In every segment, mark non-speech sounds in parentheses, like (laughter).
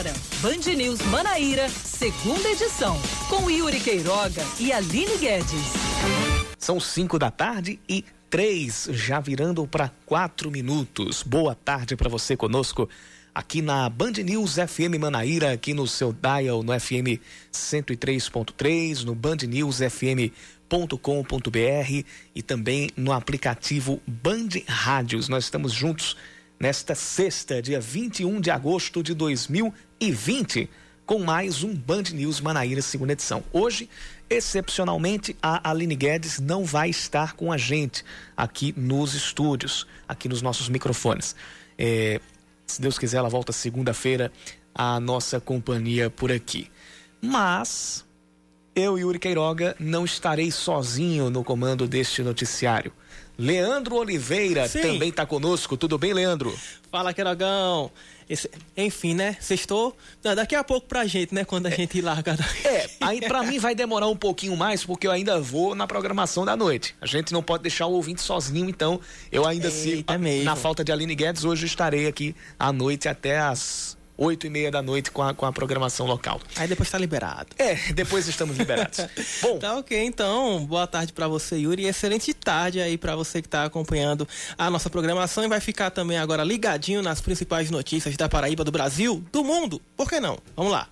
Agora, Band News Manaíra, segunda edição, com Yuri Queiroga e Aline Guedes. São cinco da tarde e três, já virando para quatro minutos. Boa tarde para você conosco aqui na Band News FM Manaíra, aqui no seu dial, no FM 103.3, no Band News FM com.br e também no aplicativo Band Rádios. Nós estamos juntos nesta sexta, dia 21 de agosto de 2020, com mais um Band News Manaíra, segunda edição. Hoje, excepcionalmente, a Aline Guedes não vai estar com a gente aqui nos estúdios, aqui nos nossos microfones. É, se Deus quiser, ela volta segunda-feira à nossa companhia por aqui. Mas eu, Yuri Queiroga, não estarei sozinho no comando deste noticiário. Leandro Oliveira Sim. também está conosco. Tudo bem, Leandro? Fala, Queirogão. Esse, enfim, né? Sextou. Daqui a pouco pra gente, né? Quando a é, gente larga. É, aí pra mim vai demorar um pouquinho mais, porque eu ainda vou na programação da noite. A gente não pode deixar o ouvinte sozinho, então eu ainda Eita sigo. Mesmo. Na falta de Aline Guedes, hoje estarei aqui à noite até as oito e meia da noite com a, com a programação local. Aí depois está liberado. É, depois estamos liberados. (laughs) Bom. Tá ok, então, boa tarde para você, Yuri, e excelente tarde aí para você que está acompanhando a nossa programação e vai ficar também agora ligadinho nas principais notícias da Paraíba, do Brasil, do mundo. Por que não? Vamos lá.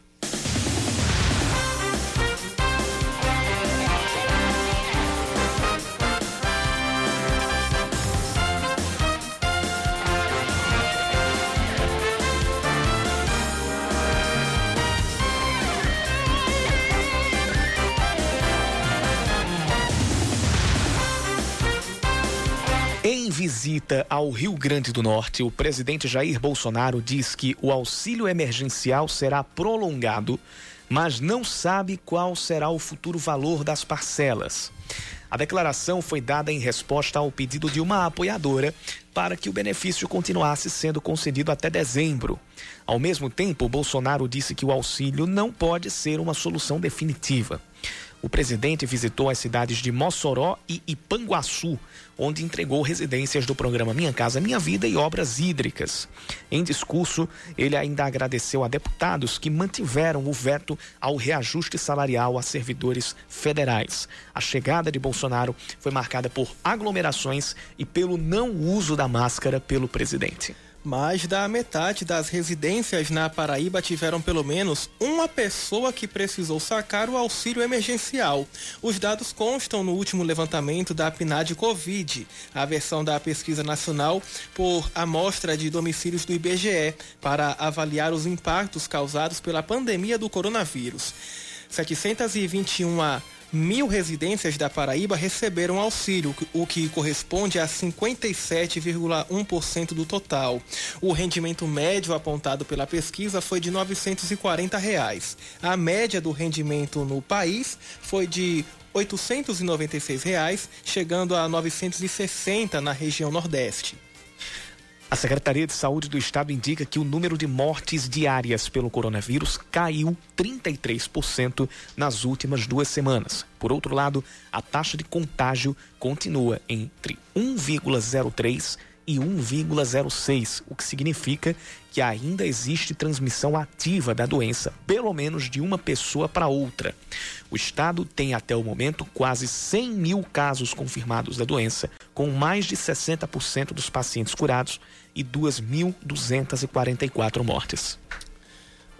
Visita ao Rio Grande do Norte, o presidente Jair Bolsonaro diz que o auxílio emergencial será prolongado, mas não sabe qual será o futuro valor das parcelas. A declaração foi dada em resposta ao pedido de uma apoiadora para que o benefício continuasse sendo concedido até dezembro. Ao mesmo tempo, Bolsonaro disse que o auxílio não pode ser uma solução definitiva. O presidente visitou as cidades de Mossoró e Ipanguaçu, onde entregou residências do programa Minha Casa Minha Vida e obras hídricas. Em discurso, ele ainda agradeceu a deputados que mantiveram o veto ao reajuste salarial a servidores federais. A chegada de Bolsonaro foi marcada por aglomerações e pelo não uso da máscara pelo presidente. Mais da metade das residências na Paraíba tiveram pelo menos uma pessoa que precisou sacar o auxílio emergencial. Os dados constam no último levantamento da PNAD Covid, a versão da pesquisa nacional por amostra de domicílios do IBGE, para avaliar os impactos causados pela pandemia do coronavírus. 721 mil residências da Paraíba receberam auxílio, o que corresponde a 57,1% do total. O rendimento médio apontado pela pesquisa foi de 940 reais. A média do rendimento no país foi de 896 reais, chegando a 960 na região Nordeste. A Secretaria de Saúde do Estado indica que o número de mortes diárias pelo coronavírus caiu 33% nas últimas duas semanas. Por outro lado, a taxa de contágio continua entre 1,03 e 1,06, o que significa que ainda existe transmissão ativa da doença, pelo menos de uma pessoa para outra. O estado tem até o momento quase 100 mil casos confirmados da doença, com mais de 60% dos pacientes curados e 2.244 mortes.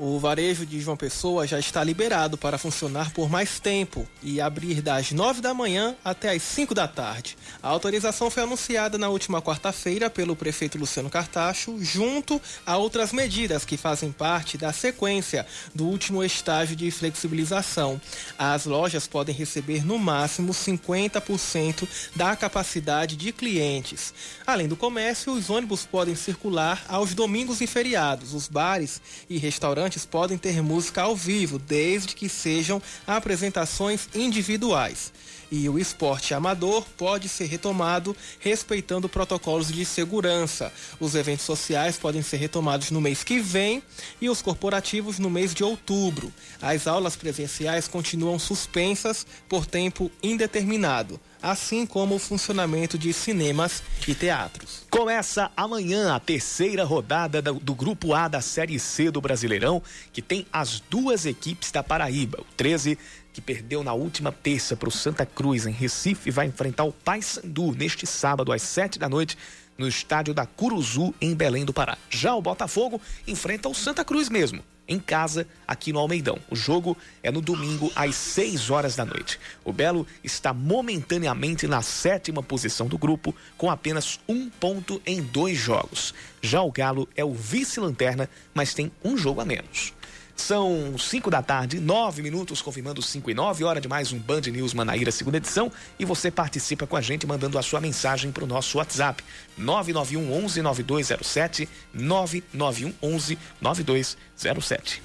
O varejo de João Pessoa já está liberado para funcionar por mais tempo e abrir das 9 da manhã até as 5 da tarde. A autorização foi anunciada na última quarta-feira pelo prefeito Luciano Cartacho, junto a outras medidas que fazem parte da sequência do último estágio de flexibilização. As lojas podem receber no máximo 50% da capacidade de clientes. Além do comércio, os ônibus podem circular aos domingos e feriados. Os bares e restaurantes participantes podem ter música ao vivo, desde que sejam apresentações individuais. E o esporte amador pode ser retomado respeitando protocolos de segurança. Os eventos sociais podem ser retomados no mês que vem e os corporativos no mês de outubro. As aulas presenciais continuam suspensas por tempo indeterminado assim como o funcionamento de cinemas e teatros. Começa amanhã a terceira rodada do, Grupo A da Série C do Brasileirão, que tem as duas equipes da Paraíba. O 13, que perdeu na última terça para o Santa Cruz, em Recife, vai enfrentar o Paysandu neste sábado às sete da noite no estádio da Curuzu, em Belém do Pará. Já o Botafogo enfrenta o Santa Cruz mesmo em casa, aqui no Almeidão. O jogo é no domingo, às 6 horas da noite. O Belo está momentaneamente na sétima posição do grupo, com apenas um ponto em dois jogos. Já o Galo é o vice-lanterna, mas tem um jogo a menos. São 5 da tarde, 9 minutos, confirmando 5 e 9, hora de mais um Band News Manaíra, segunda edição. E você participa com a gente mandando a sua mensagem para o nosso WhatsApp: 991 11 9207, 991 11 9207.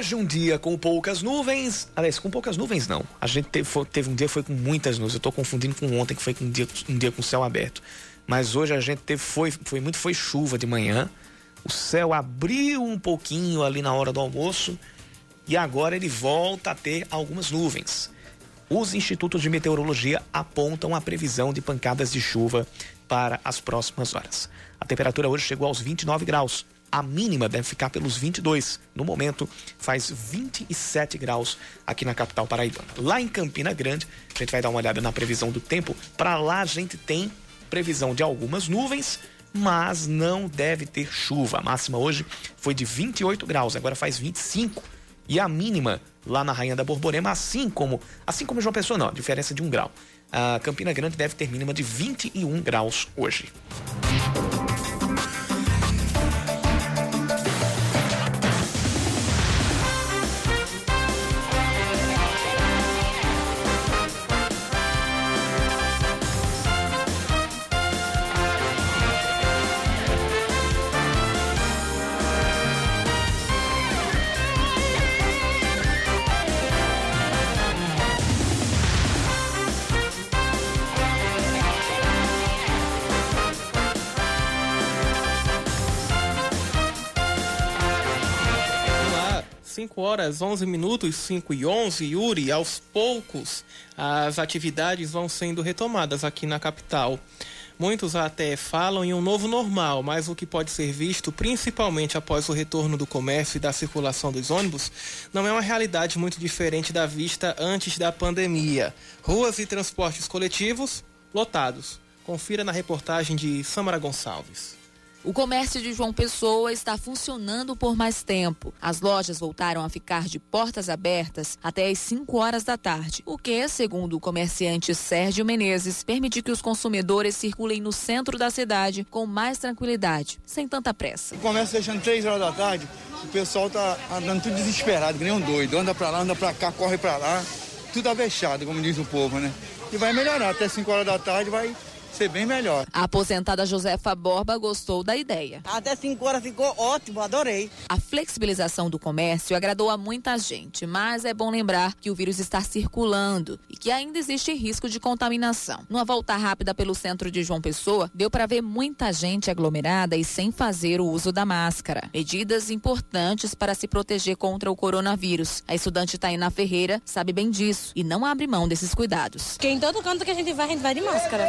De um dia com poucas nuvens, aliás, com poucas nuvens não. A gente teve, foi, teve um dia foi com muitas nuvens. Eu estou confundindo com ontem que foi um dia, um dia com céu aberto. Mas hoje a gente teve foi, foi muito foi chuva de manhã. O céu abriu um pouquinho ali na hora do almoço e agora ele volta a ter algumas nuvens. Os institutos de meteorologia apontam a previsão de pancadas de chuva para as próximas horas. A temperatura hoje chegou aos 29 graus. A mínima deve ficar pelos 22. No momento, faz 27 graus aqui na capital paraibana. Lá em Campina Grande, a gente vai dar uma olhada na previsão do tempo. Para lá, a gente tem previsão de algumas nuvens, mas não deve ter chuva. A máxima hoje foi de 28 graus, agora faz 25. E a mínima lá na Rainha da Borborema, assim como, assim como João Pessoa, não, diferença de um grau. A Campina Grande deve ter mínima de 21 graus hoje. Horas 11 minutos, 5 e 11, Yuri, aos poucos as atividades vão sendo retomadas aqui na capital. Muitos até falam em um novo normal, mas o que pode ser visto, principalmente após o retorno do comércio e da circulação dos ônibus, não é uma realidade muito diferente da vista antes da pandemia. Ruas e transportes coletivos lotados. Confira na reportagem de Samara Gonçalves. O comércio de João Pessoa está funcionando por mais tempo. As lojas voltaram a ficar de portas abertas até às 5 horas da tarde, o que, segundo o comerciante Sérgio Menezes, permite que os consumidores circulem no centro da cidade com mais tranquilidade, sem tanta pressa. O comércio deixando 3 horas da tarde, o pessoal está andando tudo desesperado, que nem um doido. Anda para lá, anda para cá, corre para lá. Tudo avexado, como diz o povo, né? E vai melhorar. Até 5 horas da tarde vai ser bem melhor. A aposentada Josefa Borba gostou da ideia. Até 5 horas ficou ótimo, adorei. A flexibilização do comércio agradou a muita gente, mas é bom lembrar que o vírus está circulando e que ainda existe risco de contaminação. Numa volta rápida pelo centro de João Pessoa, deu para ver muita gente aglomerada e sem fazer o uso da máscara. Medidas importantes para se proteger contra o coronavírus. A estudante Taina Ferreira sabe bem disso e não abre mão desses cuidados. Porque em todo canto que a gente vai, a gente vai de máscara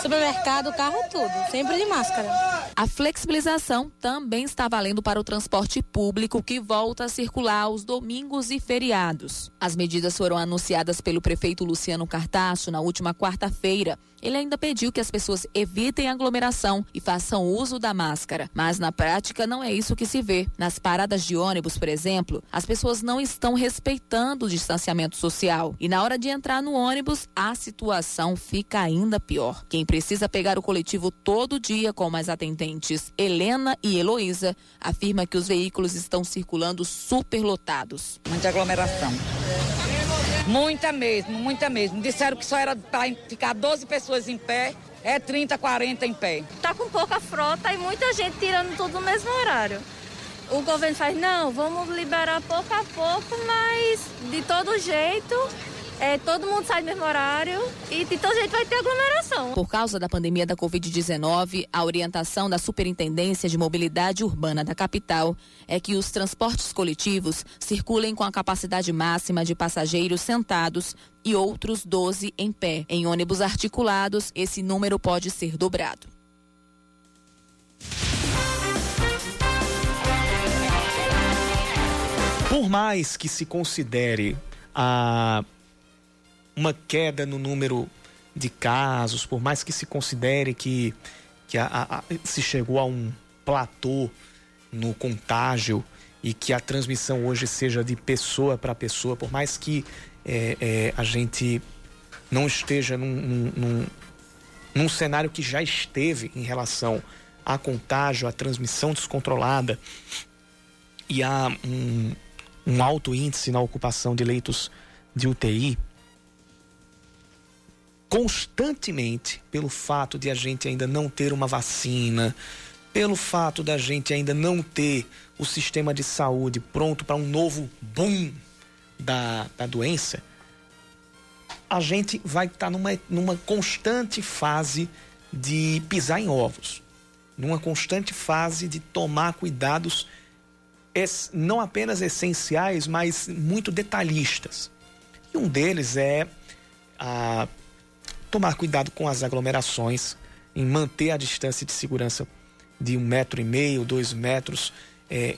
supermercado, carro, tudo, sempre de máscara. A flexibilização também está valendo para o transporte público que volta a circular aos domingos e feriados. As medidas foram anunciadas pelo prefeito Luciano Cartacho na última quarta-feira Ele ainda pediu que as pessoas evitem aglomeração e façam uso da máscara. Mas na prática não é isso que se vê. Nas paradas de ônibus, por exemplo, as pessoas não estão respeitando o distanciamento social. E na hora de entrar no ônibus, a situação fica ainda pior. Quem precisa pegar o coletivo todo dia com as atendentes Helena e Heloísa afirma que os veículos estão circulando superlotados. Muita aglomeração. Muita mesmo, muita mesmo. Disseram que só era para ficar 12 pessoas em pé, é 30, 40 em pé. Tá com pouca frota e muita gente tirando tudo no mesmo horário. O governo faz, não, vamos liberar pouco a pouco, mas de todo jeito é, todo mundo sai no mesmo horário e de todo jeito vai ter aglomeração. Por causa da pandemia da Covid-19, a orientação da Superintendência de Mobilidade Urbana da capital é que os transportes coletivos circulem com a capacidade máxima de passageiros sentados e outros 12 em pé. Em ônibus articulados, esse número pode ser dobrado. Por mais que se considere a uma queda no número de casos, por mais que se considere que, que a, a, a, se chegou a um platô no contágio e que a transmissão hoje seja de pessoa para pessoa, por mais que é, é, a gente não esteja num, num, num, num cenário que já esteve em relação a contágio, a transmissão descontrolada e há um, um alto índice na ocupação de leitos de UTI, constantemente pelo fato de a gente ainda não ter uma vacina, pelo fato da gente ainda não ter o sistema de saúde pronto para um novo boom da, da doença, a gente vai estar tá numa, numa constante fase de pisar em ovos, numa constante fase de tomar cuidados não apenas essenciais, mas muito detalhistas. E um deles é a tomar cuidado com as aglomerações, em manter a distância de segurança de um metro e meio, dois metros é,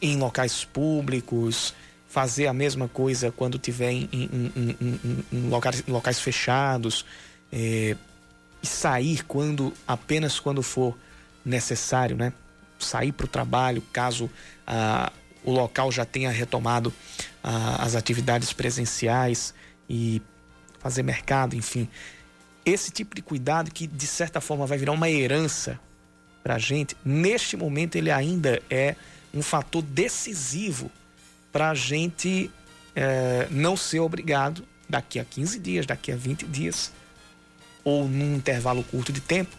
em locais públicos, fazer a mesma coisa quando tiver em, em, em, em locais, locais, fechados, é, e sair quando apenas quando for necessário, né? Sair para o trabalho caso ah, o local já tenha retomado ah, as atividades presenciais e fazer mercado, enfim. Esse tipo de cuidado que, de certa forma, vai virar uma herança para a gente, neste momento ele ainda é um fator decisivo para a gente é, não ser obrigado, daqui a 15 dias, daqui a 20 dias, ou num intervalo curto de tempo,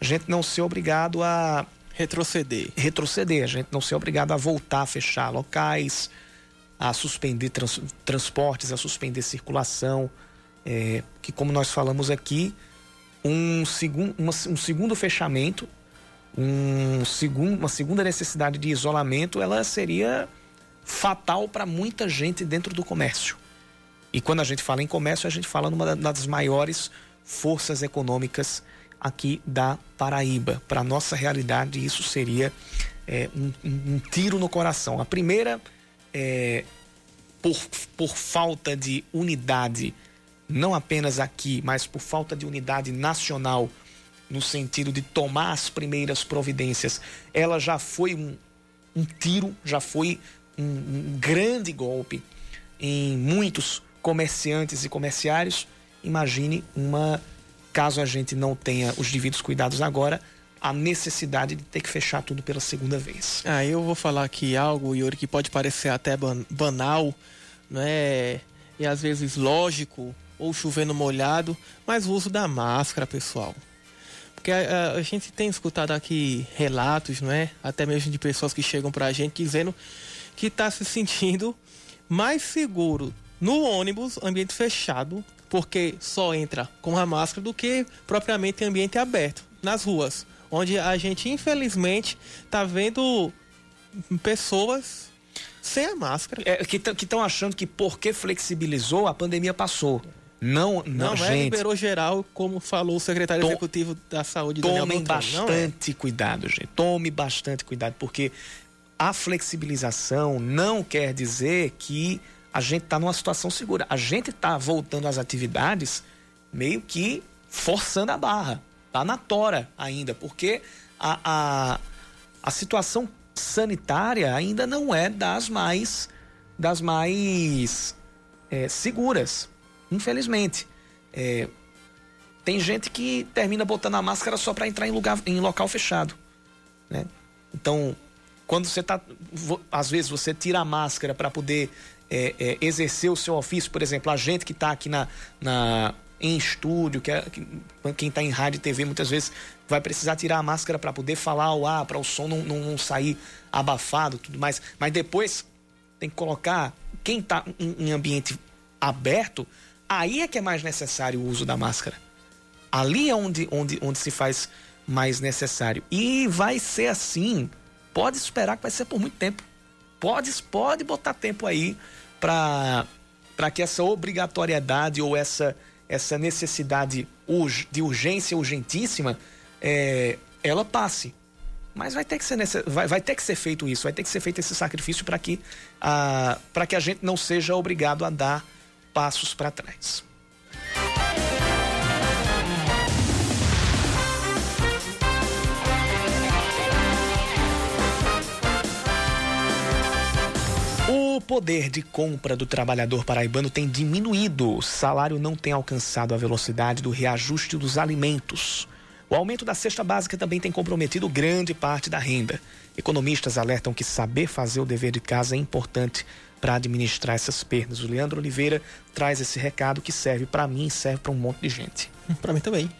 a gente não ser obrigado a retroceder. Retroceder, a gente não ser obrigado a voltar a fechar locais, a suspender trans, transportes, a suspender circulação é, que, como nós falamos aqui, um, segun, uma, um segundo fechamento, um segun, uma segunda necessidade de isolamento, ela seria fatal para muita gente dentro do comércio. E quando a gente fala em comércio, a gente fala numa das maiores forças econômicas aqui da Paraíba. Para nossa realidade, isso seria é, um, um, tiro no coração. A primeira, é, por, por falta de unidade não apenas aqui, mas por falta de unidade nacional, no sentido de tomar as primeiras providências, ela já foi um, um tiro, já foi um, um grande golpe em muitos comerciantes e comerciários. Imagine uma, caso a gente não tenha os devidos cuidados agora, a necessidade de ter que fechar tudo pela segunda vez. Ah, eu vou falar aqui algo, Yuri, que pode parecer até banal, né? E às vezes lógico, ou chovendo molhado, mas o uso da máscara, pessoal. Porque a, a, gente tem escutado aqui relatos, não é? Até mesmo de pessoas que chegam pra gente dizendo que está se sentindo mais seguro no ônibus, ambiente fechado, porque só entra com a máscara do que propriamente em ambiente aberto, nas ruas, onde a gente infelizmente está vendo pessoas sem a máscara. É, que estão achando que porque flexibilizou, a pandemia passou. Não, não, não é liberou geral, como falou o secretário Tom, executivo da saúde. Tomem bastante é. cuidado, gente. Tome bastante cuidado, porque a flexibilização não quer dizer que a gente está numa situação segura. A gente está voltando às atividades meio que forçando a barra, tá na tora ainda, porque a, a, a situação sanitária ainda não é das mais das mais é, seguras, infelizmente. É, tem gente que termina botando a máscara só para entrar em, lugar, em local fechado. Né? Então, quando você está. Às vezes você tira a máscara para poder é, é, exercer o seu ofício, por exemplo, a gente que está aqui na, na, em estúdio, que, é, que quem está em rádio e TV muitas vezes vai precisar tirar a máscara para poder falar ao ar, para o som não, não, não, sair abafado tudo mais. Mas depois tem que colocar quem está em, em ambiente aberto, aí é que é mais necessário o uso da máscara. Ali é onde, onde, onde se faz mais necessário. E vai ser assim. Pode esperar que vai ser por muito tempo. Pode, pode botar tempo aí para que essa obrigatoriedade ou essa, essa necessidade de urgência urgentíssima é, ela passe. Mas vai ter, que ser vai, vai ter que ser feito isso, vai ter que ser feito esse sacrifício para que, que a gente não seja obrigado a dar passos para trás. O poder de compra do trabalhador paraibano tem diminuído. O salário não tem alcançado a velocidade do reajuste dos alimentos. O aumento da cesta básica também tem comprometido grande parte da renda. Economistas alertam que saber fazer o dever de casa é importante para administrar essas perdas. O Leandro Oliveira traz esse recado que serve para mim e serve para um monte de gente. Para mim também.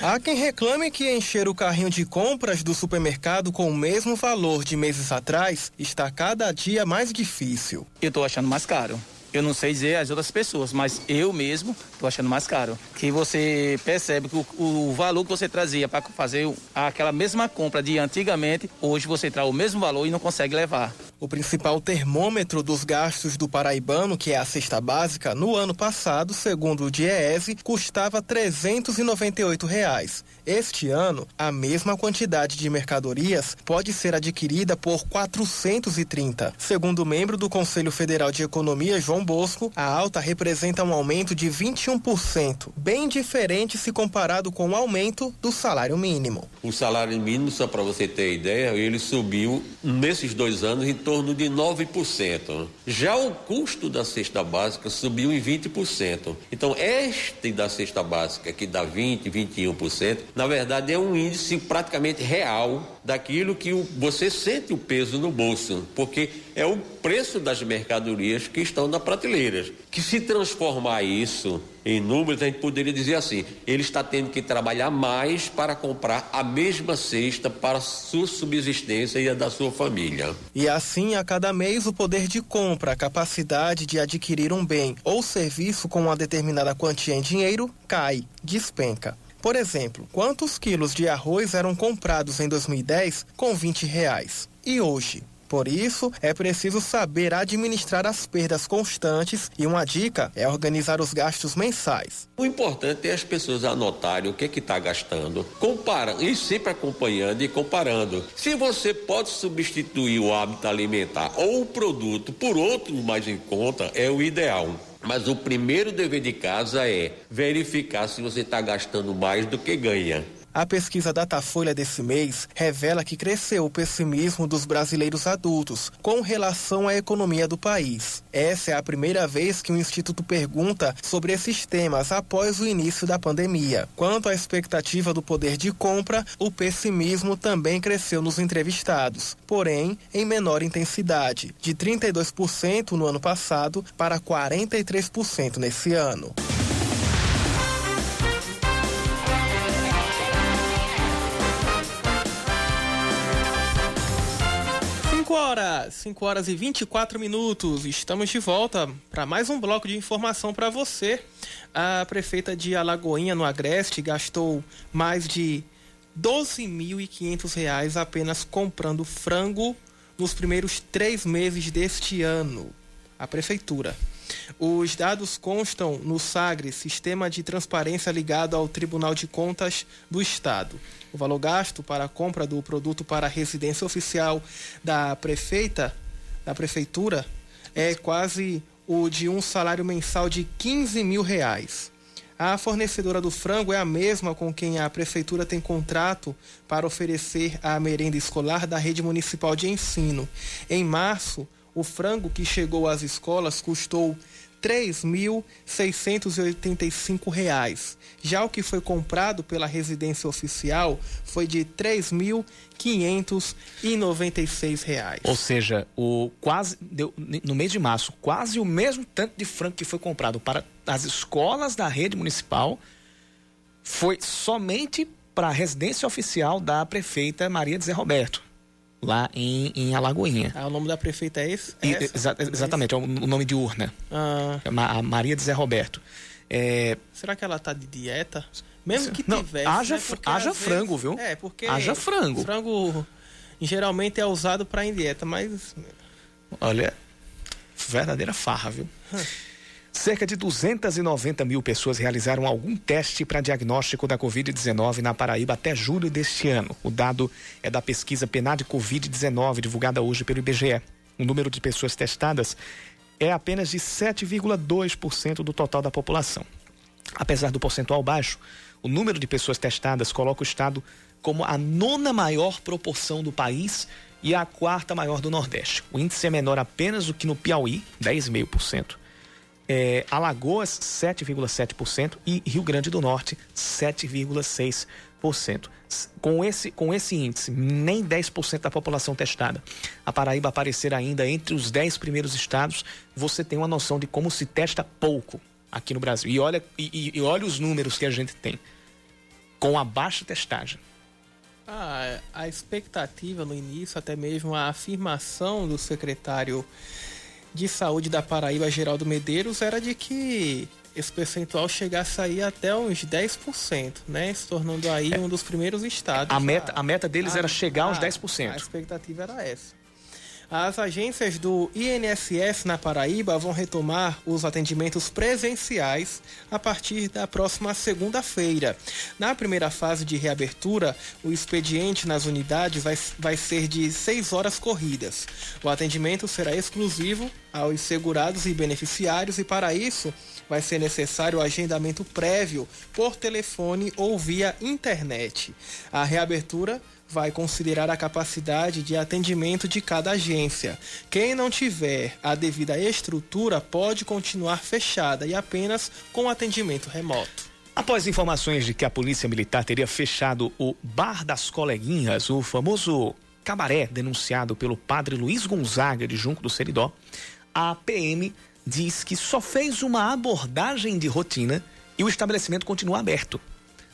Há quem reclame que encher o carrinho de compras do supermercado com o mesmo valor de meses atrás está cada dia mais difícil. Eu estou achando mais caro. Eu não sei dizer as outras pessoas, mas eu mesmo estou achando mais caro. Que você percebe que o, o valor que você trazia para fazer aquela mesma compra de antigamente, hoje você traz o mesmo valor e não consegue levar. O principal termômetro dos gastos do paraibano, que é a cesta básica, no ano passado, segundo o DIEESE, custava 398 reais. Este ano, a mesma quantidade de mercadorias pode ser adquirida por 430. Segundo o membro do Conselho Federal de Economia, João Bosco, a alta representa um aumento de 21%, bem diferente se comparado com o aumento do salário mínimo. O salário mínimo, só para você ter ideia, ele subiu nesses dois anos em torno de 9%. Já o custo da cesta básica subiu em 20%. Então, este da cesta básica, que dá 20%, 21%, na verdade é um índice praticamente real daquilo que você sente o peso no bolso, porque é o preço das mercadorias que estão na prateleira. Que se transformar isso em números, a gente poderia dizer assim: ele está tendo que trabalhar mais para comprar a mesma cesta para sua subsistência e a da sua família. E assim, a cada mês, o poder de compra, a capacidade de adquirir um bem ou serviço com uma determinada quantia em dinheiro cai, despenca. Por exemplo, quantos quilos de arroz eram comprados em 2010 com 20 reais? E hoje? Por isso, é preciso saber administrar as perdas constantes e uma dica é organizar os gastos mensais. O importante é as pessoas anotarem o que é está gastando, comparando e sempre acompanhando e comparando. Se você pode substituir o hábito alimentar ou o produto por outro mais em conta, é o ideal. Mas o primeiro dever de casa é verificar se você está gastando mais do que ganha. A pesquisa Datafolha desse mês revela que cresceu o pessimismo dos brasileiros adultos com relação à economia do país. Essa é a primeira vez que o Instituto pergunta sobre esses temas após o início da pandemia. Quanto à expectativa do poder de compra, o pessimismo também cresceu nos entrevistados, porém em menor intensidade, de 32% no ano passado para 43% nesse ano. 5 horas, 5 horas e 24 minutos. Estamos de volta para mais um bloco de informação para você. A prefeita de Alagoinha, no Agreste, gastou mais de 12.500 reais apenas comprando frango nos primeiros três meses deste ano. A prefeitura. Os dados constam no SAGRE, Sistema de Transparência ligado ao Tribunal de Contas do Estado. O valor gasto para a compra do produto para a residência oficial da prefeita, da prefeitura, é quase o de um salário mensal de 15 mil reais. A fornecedora do frango é a mesma com quem a prefeitura tem contrato para oferecer a merenda escolar da rede municipal de ensino. Em março, o frango que chegou às escolas custou R$ 3.685. Já o que foi comprado pela residência oficial foi de R$ 3.596. Ou seja, o quase deu, no mês de março, quase o mesmo tanto de frango que foi comprado para as escolas da rede municipal foi somente para a residência oficial da prefeita Maria de Zé Roberto, lá em, em Alagoinha. Ah, o nome da prefeita é esse? E- É essa? exa- exatamente, é o, nome de urna. Ah, É a Maria de Zé Roberto. É, será que ela tá de dieta? Mesmo que Não, tivesse. haja né? haja às vezes- frango, viu? É, porque. Haja frango. Frango geralmente é usado para em dieta, mas. Olha, verdadeira farra, viu? Cerca de 290 mil pessoas realizaram algum teste para diagnóstico da Covid-19 na Paraíba até julho deste ano. O dado é da pesquisa PNAD Covid-19, divulgada hoje pelo IBGE. O número de pessoas testadas é apenas de 7,2% do total da população. Apesar do percentual baixo, o número de pessoas testadas coloca o estado como a nona maior proporção do país e a quarta maior do Nordeste. O índice é menor apenas do que no Piauí, 10,5%. É, Alagoas, 7,7% e Rio Grande do Norte, 7,6%. S- Com esse, com esse índice, nem 10% da população testada. A Paraíba aparecer ainda entre os 10 primeiros estados, você tem uma noção de como se testa pouco aqui no Brasil. E olha, e- e olha os números que a gente tem com a baixa testagem. Ah, a expectativa no início, até mesmo a afirmação do secretário de saúde da Paraíba, Geraldo Medeiros, era de que esse percentual chegasse aí até uns 10%, né? Se tornando aí um dos primeiros estados. É. A meta, a meta deles Ah, era chegar aos ah, 10%. A expectativa era essa. As agências do INSS na Paraíba vão retomar os atendimentos presenciais a partir da próxima segunda-feira. Na primeira fase de reabertura, o expediente nas unidades vai, vai ser de seis horas corridas. O atendimento será exclusivo aos segurados e beneficiários e, para isso, vai ser necessário o agendamento prévio por telefone ou via internet. A reabertura vai considerar a capacidade de atendimento de cada agência. Quem não tiver a devida estrutura pode continuar fechada e apenas com atendimento remoto. Após informações de que a Polícia Militar teria fechado o Bar das Coleguinhas, o famoso cabaré denunciado pelo padre Luiz Gonzaga de Junco do Seridó, a PM diz que só fez uma abordagem de rotina e o estabelecimento continua aberto.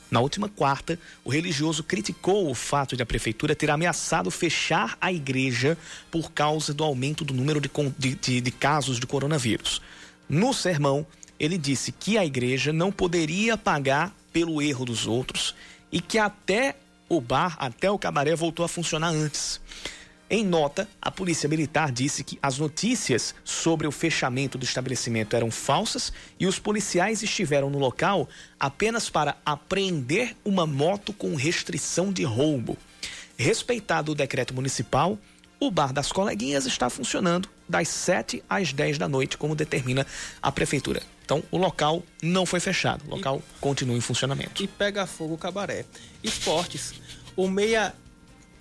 Na última quarta, o religioso criticou o fato de a prefeitura ter ameaçado fechar a igreja por causa do aumento do número de, de- de casos de coronavírus. No sermão, ele disse que a igreja não poderia pagar pelo erro dos outros e que até o bar, até o cabaré voltou a funcionar antes. Em nota, a Polícia Militar disse que as notícias sobre o fechamento do estabelecimento eram falsas e os policiais estiveram no local apenas para apreender uma moto com restrição de roubo. Respeitado o decreto municipal, o Bar das Coleguinhas está funcionando das 7 às 10 da noite, como determina a Prefeitura. Então, o local não foi fechado, o local continua em funcionamento. E pega fogo o cabaré. Esportes. O meia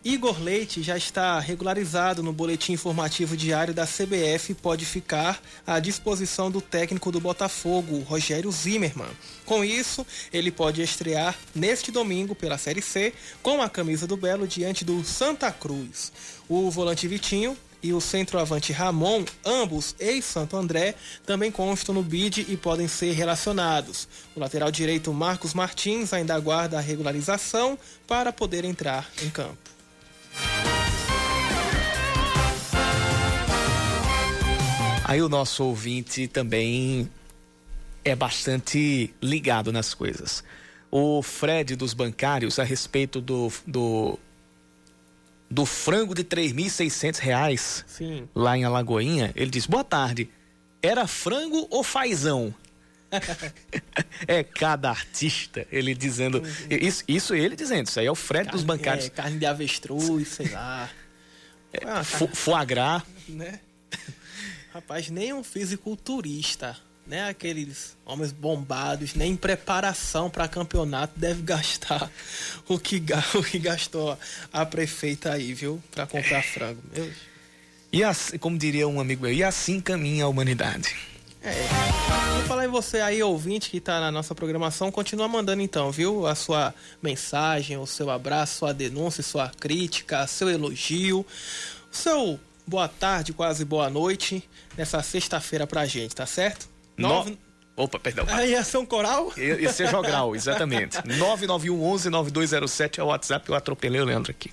Igor Leite já está regularizado no boletim informativo diário da CBF e pode ficar à disposição do técnico do Botafogo, Rogério Zimmermann. Com isso, ele pode estrear neste domingo pela Série C com a camisa do Belo diante do Santa Cruz. O volante Vitinho e o centroavante Ramon, ambos ex-Santo André, também constam no bid e podem ser relacionados. O lateral direito Marcos Martins ainda aguarda a regularização para poder entrar em campo. Aí o nosso ouvinte também é bastante ligado nas coisas. O Fred dos bancários, a respeito do, do, do frango de 3.600 reais Sim. lá em Alagoinha, ele diz, boa tarde, era frango ou fazão? (laughs) é cada artista, ele dizendo, isso, isso ele dizendo, isso aí é o Fred dos bancários. É, carne de avestruz, sei lá. Ah, Fo- Foie gras, né? Rapaz, nem um fisiculturista né, aqueles homens bombados, nem em preparação para campeonato deve gastar (laughs) o que, o que gastou a prefeita aí, viu? Para comprar frango. Meu E assim, como diria um amigo meu, e assim caminha a humanidade. É. Vou falar em você aí, ouvinte que tá na nossa programação, continua mandando então, viu? A sua mensagem, o seu abraço, sua denúncia, sua crítica, seu elogio, o seu boa tarde, quase boa noite nessa sexta-feira pra gente, tá certo? Nove... No... Opa, perdão. Aí é São Coral? Esse é Jogral, exatamente. 991 11 9207 é o WhatsApp, eu atropelei o Leandro aqui.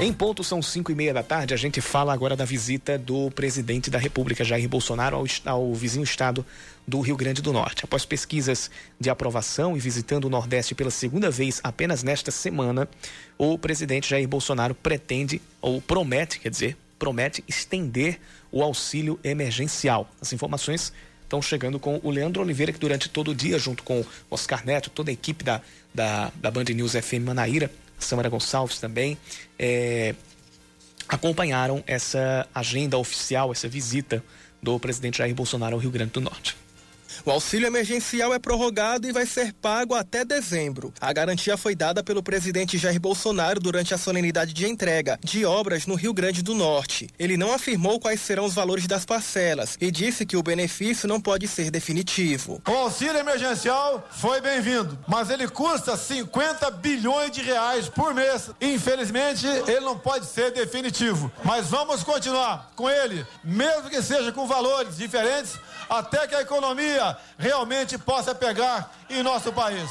Em ponto, são 5 e meia da tarde. A gente fala agora da visita do presidente da República, Jair Bolsonaro, ao, ao, vizinho estado do Rio Grande do Norte. Após pesquisas de aprovação e visitando o Nordeste pela segunda vez apenas nesta semana, o presidente Jair Bolsonaro pretende, ou promete, quer dizer, promete estender o auxílio emergencial. As informações estão chegando com o Leandro Oliveira, que durante todo o dia, junto com Oscar Neto, toda a equipe da, da, da Band News FM Manaíra, Samara Gonçalves também, é, acompanharam essa agenda oficial, essa visita do presidente Jair Bolsonaro ao Rio Grande do Norte. O auxílio emergencial é prorrogado e vai ser pago até dezembro. A garantia foi dada pelo presidente Jair Bolsonaro durante a solenidade de entrega de obras no Rio Grande do Norte. Ele não afirmou quais serão os valores das parcelas e disse que o benefício não pode ser definitivo. O auxílio emergencial foi bem-vindo, mas ele custa 50 bilhões de reais por mês. Infelizmente, ele não pode ser definitivo. Mas vamos continuar com ele, mesmo que seja com valores diferentes até que a economia realmente possa pegar em nosso país.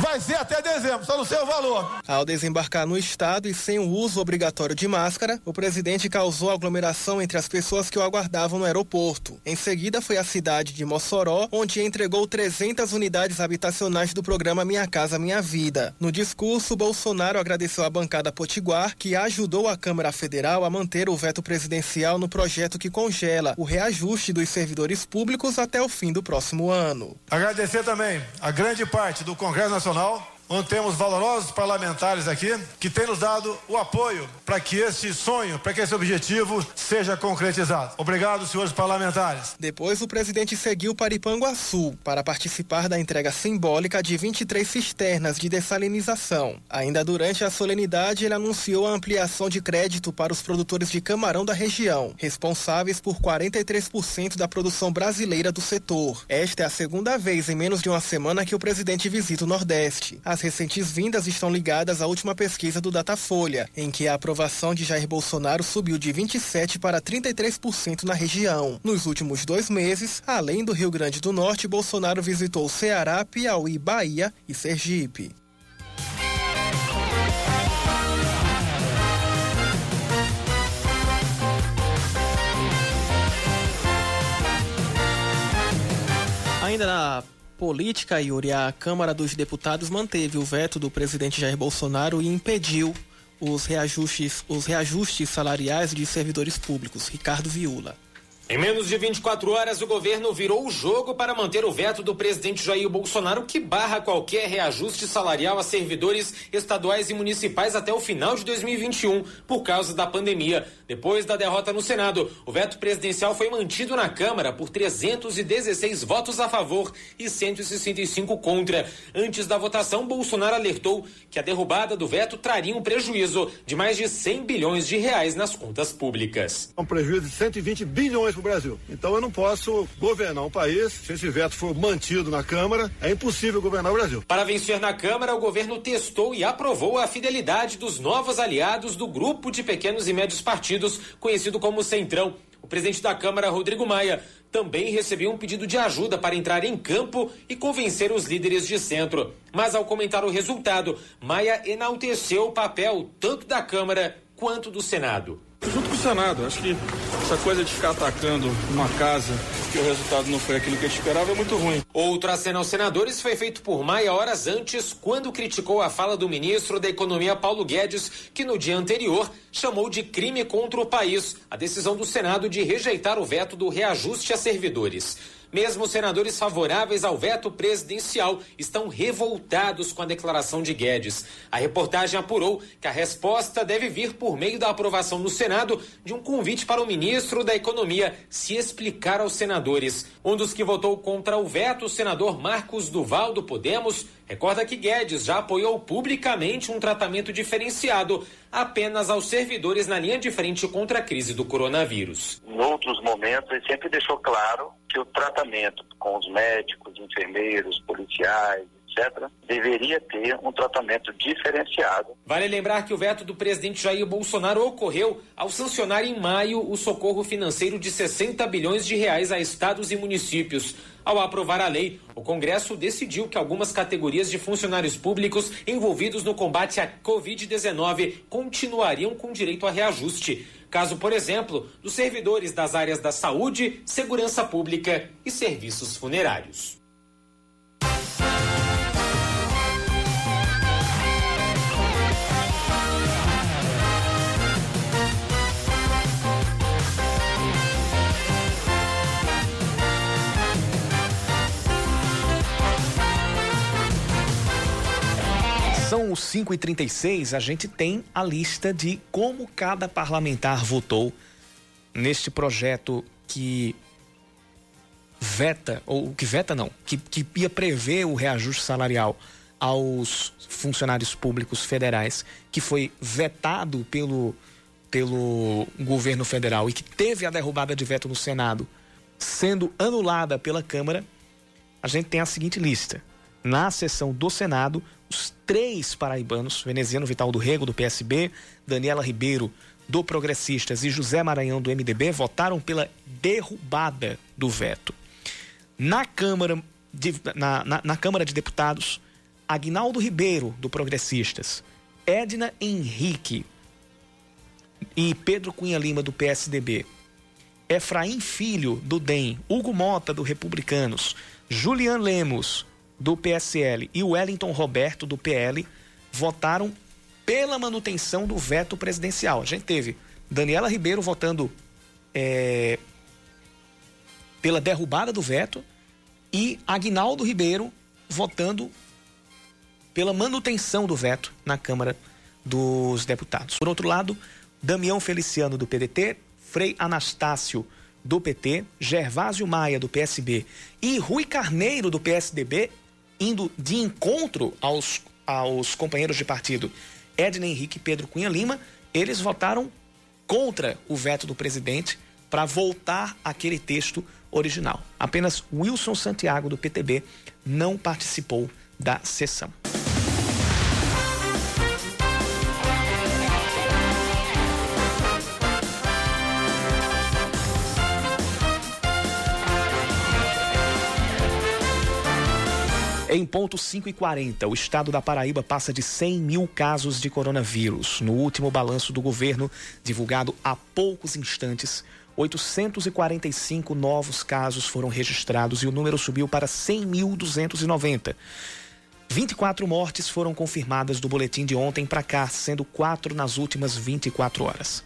Vai ser até dezembro, só não sei o valor. Ao desembarcar no estado e sem o uso obrigatório de máscara, o presidente causou aglomeração entre as pessoas que o aguardavam no aeroporto. Em seguida, foi à cidade de Mossoró, onde entregou 300 unidades habitacionais do programa Minha Casa Minha Vida. No discurso, Bolsonaro agradeceu à bancada Potiguar, que ajudou a Câmara Federal a manter o veto presidencial no projeto que congela o reajuste dos servidores públicos até o fim do próximo ano. Agradecer também a grande parte do Congresso Nacional Nacional, onde temos valorosos parlamentares aqui que têm nos dado o apoio para que esse sonho, para que esse objetivo seja concretizado. Obrigado, senhores parlamentares. Depois, o presidente seguiu para Ipanguaçu para participar da entrega simbólica de 23 cisternas de dessalinização. Ainda durante a solenidade, ele anunciou a ampliação de crédito para os produtores de camarão da região, responsáveis por 43% da produção brasileira do setor. Esta é a segunda vez em menos de uma semana que o presidente visita o Nordeste. Recentes vindas estão ligadas à última pesquisa do Datafolha, em que a aprovação de Jair Bolsonaro subiu de 27% para 33% na região. Nos últimos dois meses, além do Rio Grande do Norte, Bolsonaro visitou Ceará, Piauí, Bahia e Sergipe. Ainda na política, Yuri, a Câmara dos Deputados manteve o veto do presidente Jair Bolsonaro e impediu os reajustes, os reajustes salariais de servidores públicos. Ricardo Viula. Em menos de 24 horas, o governo virou o jogo para manter o veto do presidente Jair Bolsonaro, que barra qualquer reajuste salarial a servidores estaduais e municipais até o final de 2021, por causa da pandemia. Depois da derrota no Senado, o veto presidencial foi mantido na Câmara por 316 votos a favor e 165 contra. Antes da votação, Bolsonaro alertou que a derrubada do veto traria um prejuízo de mais de 100 bilhões de reais nas contas públicas. Um prejuízo de 120 bilhões para o Brasil. Então eu não posso governar um país se esse veto for mantido na Câmara. É impossível governar o Brasil. Para vencer na Câmara, o governo testou e aprovou a fidelidade dos novos aliados do grupo de pequenos e médios partidos, conhecido como Centrão. O presidente da Câmara, Rodrigo Maia, também recebeu um pedido de ajuda para entrar em campo e convencer os líderes de centro. Mas ao comentar o resultado, Maia enalteceu o papel tanto da Câmara quanto do Senado. Junto com o Senado, acho que essa coisa de ficar atacando uma casa que o resultado não foi aquilo que a gente esperava é muito ruim. Outro aceno aos senadores foi feito por Maia horas antes, quando criticou a fala do ministro da Economia Paulo Guedes, que no dia anterior chamou de crime contra o país a decisão do Senado de rejeitar o veto do reajuste a servidores. Mesmo senadores favoráveis ao veto presidencial estão revoltados com a declaração de Guedes. A reportagem apurou que a resposta deve vir por meio da aprovação no Senado de um convite para o ministro da Economia se explicar aos senadores. Um dos que votou contra o veto, o senador Marcos Duval, do Podemos, recorda que Guedes já apoiou publicamente um tratamento diferenciado apenas aos servidores na linha de frente contra a crise do coronavírus. Em outros momentos, ele sempre deixou claro que o tratamento com os médicos, enfermeiros, policiais, etc., deveria ter um tratamento diferenciado. Vale lembrar que o veto do presidente Jair Bolsonaro ocorreu ao sancionar em maio o socorro financeiro de 60 bilhões de reais a estados e municípios. Ao aprovar a lei, o Congresso decidiu que algumas categorias de funcionários públicos envolvidos no combate à Covid-19 continuariam com direito a reajuste. Caso, por exemplo, dos servidores das áreas da saúde, segurança pública e serviços funerários. São os 5h36, a gente tem a lista de como cada parlamentar votou neste projeto que veta, ou que veta não, que, que ia prever o reajuste salarial aos funcionários públicos federais, que foi vetado pelo, pelo governo federal e que teve a derrubada de veto no Senado sendo anulada pela Câmara, a gente tem a seguinte lista. Na sessão do Senado, os três paraibanos, veneziano Vital do Rego, do PSB, Daniela Ribeiro, do Progressistas e José Maranhão, do MDB, votaram pela derrubada do veto. Na Câmara de, na, na, na Câmara de Deputados, Agnaldo Ribeiro, do Progressistas, Edna Henrique e Pedro Cunha Lima, do PSDB, Efraim Filho, do DEM, Hugo Mota, do Republicanos, Julian Lemos, do PSL e Wellington Roberto, do PL, votaram pela manutenção do veto presidencial. A gente teve Daniela Ribeiro votando é, pela derrubada do veto e Agnaldo Ribeiro votando pela manutenção do veto na Câmara dos Deputados. Por outro lado, Damião Feliciano, do PDT, Frei Anastácio, do PT, Gervásio Maia, do PSB e Rui Carneiro, do PSDB, indo de encontro aos, aos companheiros de partido Edna Henrique e Pedro Cunha Lima, eles votaram contra o veto do presidente para voltar aquele texto original. Apenas Wilson Santiago, do PTB, não participou da sessão. Em ponto 5 e 40, o estado da Paraíba passa de 100 mil casos de coronavírus. No último balanço do governo, divulgado há poucos instantes, 845 novos casos foram registrados e o número subiu para 100.290. 24 mortes foram confirmadas do boletim de ontem para cá, sendo quatro nas últimas 24 horas.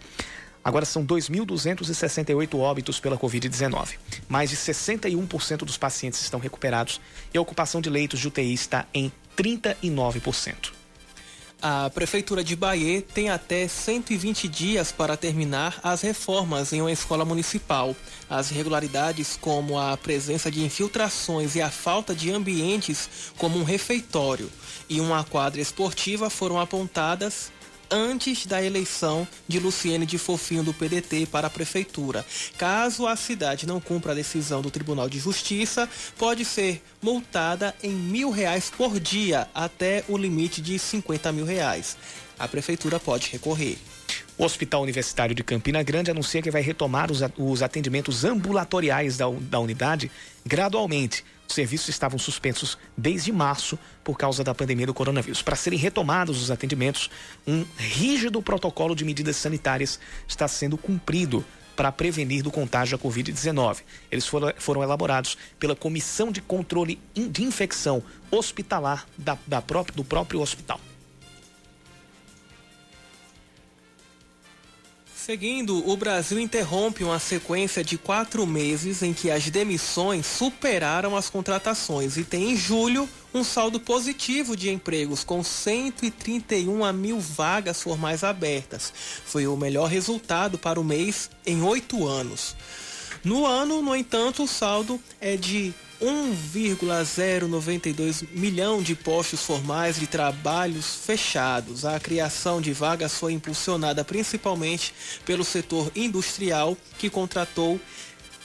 Agora são 2.268 óbitos pela Covid-19. Mais de 61% dos pacientes estão recuperados e a ocupação de leitos de UTI está em 39%. A Prefeitura de Bahia tem até 120 dias para terminar as reformas em uma escola municipal. As irregularidades, como a presença de infiltrações e a falta de ambientes, como um refeitório e uma quadra esportiva, foram apontadas antes da eleição de Luciene de Fofinho do PDT para a prefeitura. Caso a cidade não cumpra a decisão do Tribunal de Justiça, pode ser multada em mil reais por dia até o limite de 50 mil reais. A prefeitura pode recorrer. O Hospital Universitário de Campina Grande anuncia que vai retomar os atendimentos ambulatoriais da, da unidade gradualmente os serviços estavam suspensos desde março por causa da pandemia do coronavírus. Para serem retomados os atendimentos, um rígido protocolo de medidas sanitárias está sendo cumprido para prevenir do contágio da Covid-19. Eles foram, elaborados pela Comissão de Controle de Infecção Hospitalar da, da do próprio hospital. Seguindo, o Brasil interrompe uma sequência de quatro meses em que as demissões superaram as contratações e tem em julho um saldo positivo de empregos, com 131 mil vagas formais abertas. Foi o melhor resultado para o mês em oito anos. No ano, no entanto, o saldo é de 1,092 milhão de postos formais de trabalhos fechados. A criação de vagas foi impulsionada principalmente pelo setor industrial, que contratou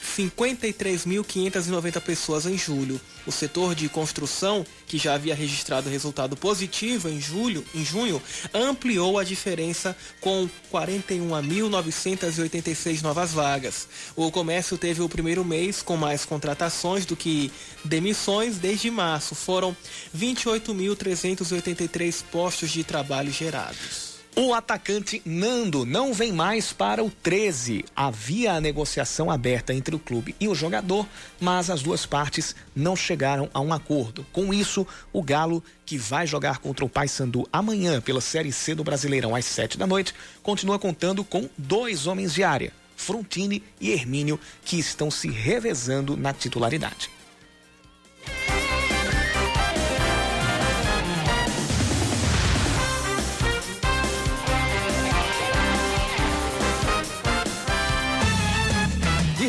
53.590 pessoas em julho. O setor de construção, que já havia registrado resultado positivo em julho, em junho, ampliou a diferença com 41.986 novas vagas. O comércio teve o primeiro mês com mais contratações do que demissões desde março. Foram 28.383 postos de trabalho gerados. O atacante Nando não vem mais para o 13. Havia a negociação aberta entre o clube e o jogador, mas as duas partes não chegaram a um acordo. Com isso, o Galo, que vai jogar contra o Paysandu amanhã pela Série C do Brasileirão às 7 da noite, continua contando com dois homens de área, Frontini e Hermínio, que estão se revezando na titularidade.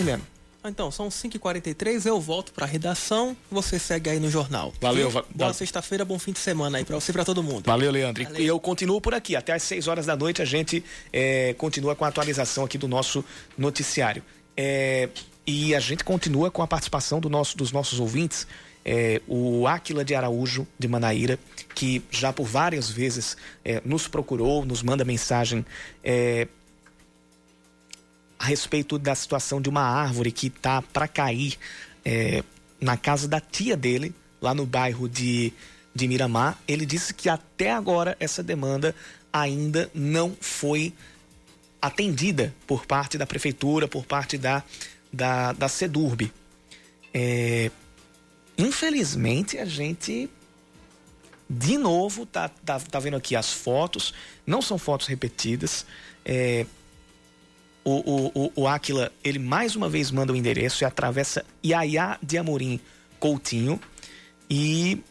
Guilherme. Então, são 5h43, eu volto para a redação, você segue aí no jornal. Valeu, va- Boa sexta-feira, bom fim de semana aí para você e para todo mundo. Valeu, Leandro. E- Valeu. E eu continuo por aqui. Até às 6 horas da noite a gente eh, continua com a atualização aqui do nosso noticiário. Eh, e a gente continua com a participação do nosso, dos nossos ouvintes. eh, o Áquila de Araújo, de Manaíra, que já por várias vezes nos procurou, nos manda mensagem a respeito da situação de uma árvore que tá para cair é, na casa da tia dele, lá no bairro de, de Miramar. Ele disse que até agora essa demanda ainda não foi atendida por parte da prefeitura, por parte da, da, da. É, infelizmente, a gente de novo tá, tá, tá vendo aqui as fotos, não são fotos repetidas. É, o, o, o, ele mais uma vez manda o endereço e atravessa Iaiá de Amorim Coutinho. E,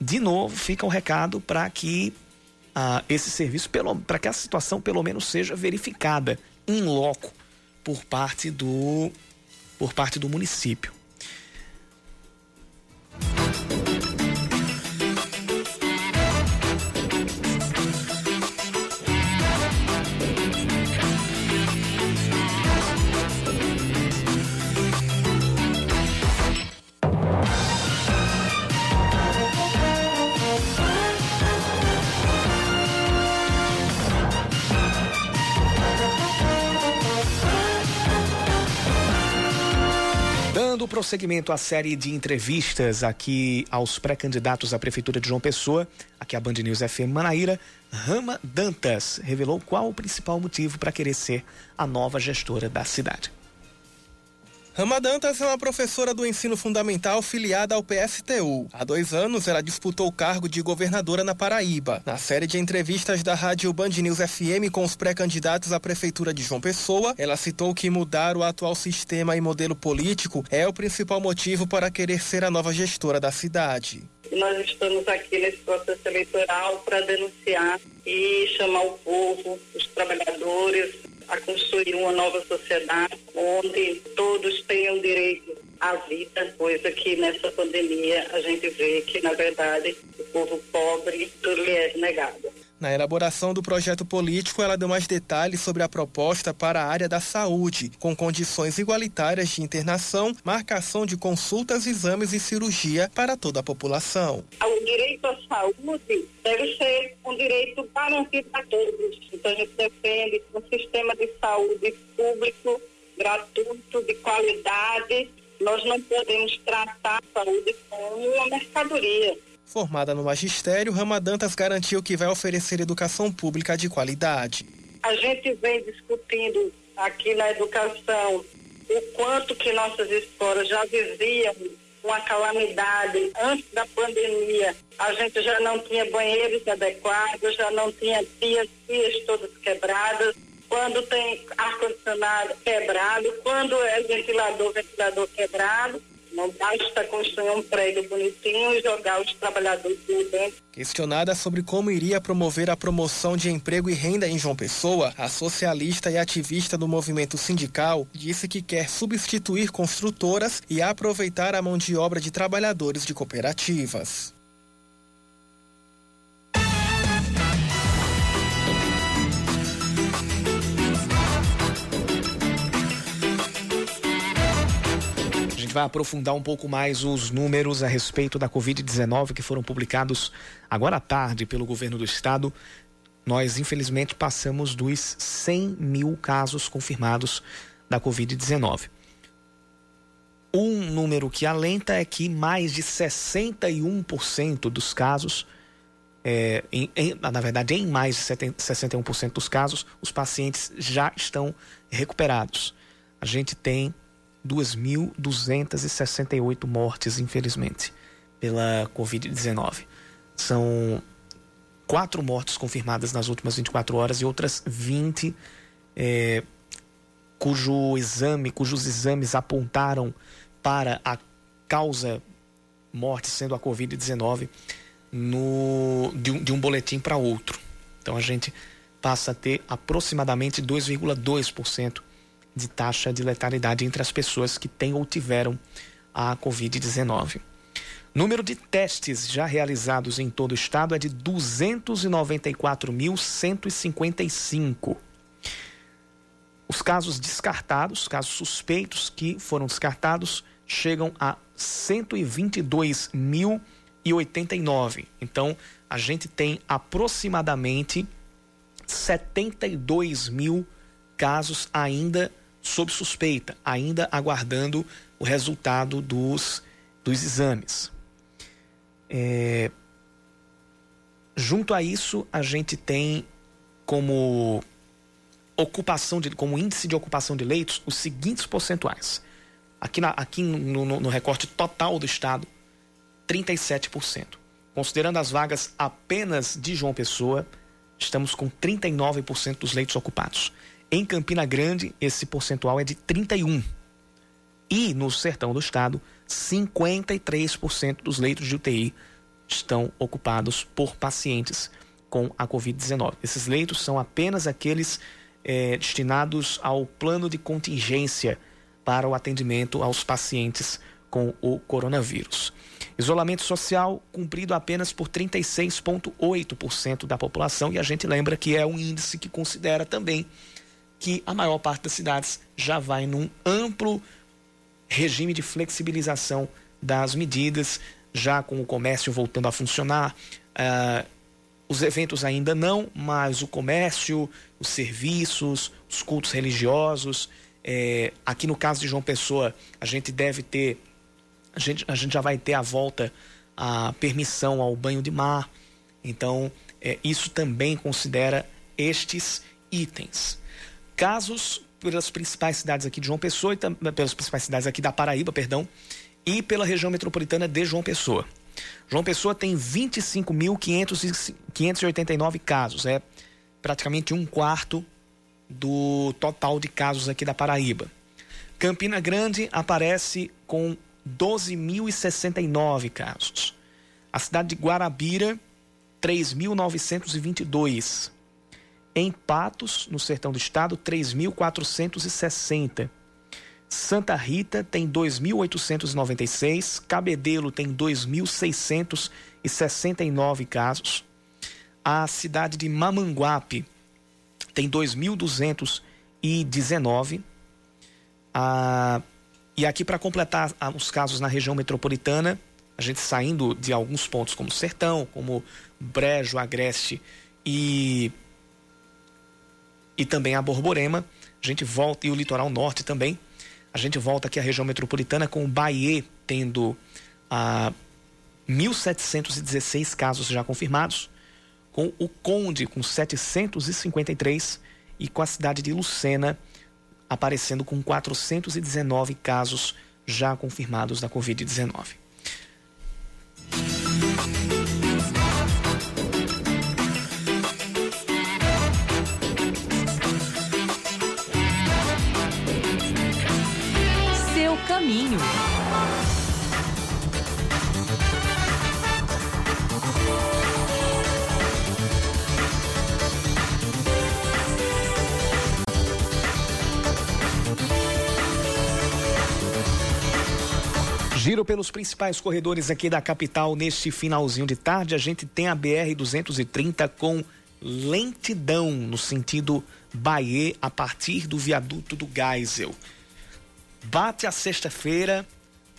de novo, fica o recado para que ah, esse serviço, para que a situação pelo menos seja verificada em loco por parte do, por parte do município. Dando prosseguimento à série de entrevistas aqui aos pré-candidatos à Prefeitura de João Pessoa, aqui a Band News FM Manaíra, Rama Dantas revelou qual o principal motivo para querer ser a nova gestora da cidade. Rama Dantas é uma professora do ensino fundamental filiada ao PSTU. Há dois anos, ela disputou o cargo de governadora na Paraíba. Na série de entrevistas da rádio Band News FM com os pré-candidatos à prefeitura de João Pessoa, ela citou que mudar o atual sistema e modelo político é o principal motivo para querer ser a nova gestora da cidade. Nós estamos aqui nesse processo eleitoral para denunciar e chamar o povo, os trabalhadores, a construir uma nova sociedade onde todos tenham direito à vida, coisa que nessa pandemia a gente vê que, na verdade, o povo pobre tudo lhe é negado. Na elaboração do projeto político, ela deu mais detalhes sobre a proposta para a área da saúde, com condições igualitárias de internação, marcação de consultas, exames e cirurgia para toda a população. O direito à saúde deve ser um direito garantido a todos. Então, a gente defende um sistema de saúde público, gratuito, de qualidade. Nós não podemos tratar a saúde como uma mercadoria. Formada no magistério, Rama Dantas garantiu que vai oferecer educação pública de qualidade. A gente vem discutindo aqui na educação o quanto que nossas escolas já viviam uma calamidade antes da pandemia. A gente já não tinha banheiros adequados, já não tinha pias, pias todas quebradas. quando tem ar-condicionado quebrado, quando é ventilador, ventilador quebrado. Não basta construir um prédio bonitinho e jogar os trabalhadores dentro. Questionada sobre como iria promover a promoção de emprego e renda em João Pessoa, a socialista e ativista do movimento sindical disse que quer substituir construtoras e aproveitar a mão de obra de trabalhadores de cooperativas. Vai aprofundar um pouco mais os números a respeito da Covid-19 que foram publicados agora à tarde pelo governo do estado. Nós, infelizmente, passamos dos 100 mil casos confirmados da Covid-19. Um número que alenta é que mais de 61% dos casos, é, em, em, na verdade, em mais de 61% dos casos, os pacientes já estão recuperados. A gente tem 2.268 mortes, infelizmente, pela Covid-19. São quatro mortes confirmadas nas últimas 24 horas e outras 20 é, cujo exame, cujos exames apontaram para a causa morte sendo a Covid-19 no de um, de um boletim para outro. Então a gente passa a ter aproximadamente 2,2% de taxa de letalidade entre as pessoas que têm ou tiveram a Covid-19. Número de testes já realizados em todo o estado é de 294.155. Os casos descartados, casos suspeitos que foram descartados, chegam a 122.089. Então, a gente tem aproximadamente 72 mil casos ainda sob suspeita, ainda aguardando o resultado dos, dos exames. É, junto a isso, a gente tem como ocupação de, como índice de ocupação de leitos os seguintes percentuais. Aqui, na, aqui no, no, no recorte total do estado, 37%. Considerando as vagas apenas de João Pessoa, estamos com 39% dos leitos ocupados. Em Campina Grande, esse percentual é de 31. E no sertão do estado, 53% dos leitos de UTI estão ocupados por pacientes com a Covid-19. Esses leitos são apenas aqueles é, destinados ao plano de contingência para o atendimento aos pacientes com o coronavírus. Isolamento social cumprido apenas por 36,8% da população, e a gente lembra que é um índice que considera também que a maior parte das cidades já vai num amplo regime de flexibilização das medidas, já com o comércio voltando a funcionar. Uh, os eventos ainda não, mas o comércio, os serviços, os cultos religiosos. É, aqui no caso de João Pessoa, a gente deve ter, a gente, a gente já vai ter a volta a permissão ao banho de mar. Então, é, isso também considera estes itens casos pelas principais cidades aqui de João Pessoa e pelas principais cidades aqui da Paraíba, perdão, e pela região metropolitana de João Pessoa. João Pessoa tem 25.589 casos, é praticamente um quarto do total de casos aqui da Paraíba. Campina Grande aparece com 12.069 casos. A cidade de Guarabira, 3.922. Em Patos, no sertão do estado, 3.460. Santa Rita tem 2.896, Cabedelo tem 2.669 casos. A cidade de Mamanguape tem 2.219. Ah, e aqui, para completar os casos na região metropolitana, a gente saindo de alguns pontos como Sertão, como Brejo, Agreste e e também a Borborema. A gente volta, e o litoral norte também. A gente volta aqui à região metropolitana com o Bahia tendo ah, 1.716 casos já confirmados, com o Conde com 753 e com a cidade de Lucena aparecendo com 419 casos já confirmados da Covid-19. caminho. Giro pelos principais corredores aqui da capital neste finalzinho de tarde. A gente tem a BR 230 com lentidão no sentido Bahia a partir do viaduto do Geisel. Bate a sexta-feira,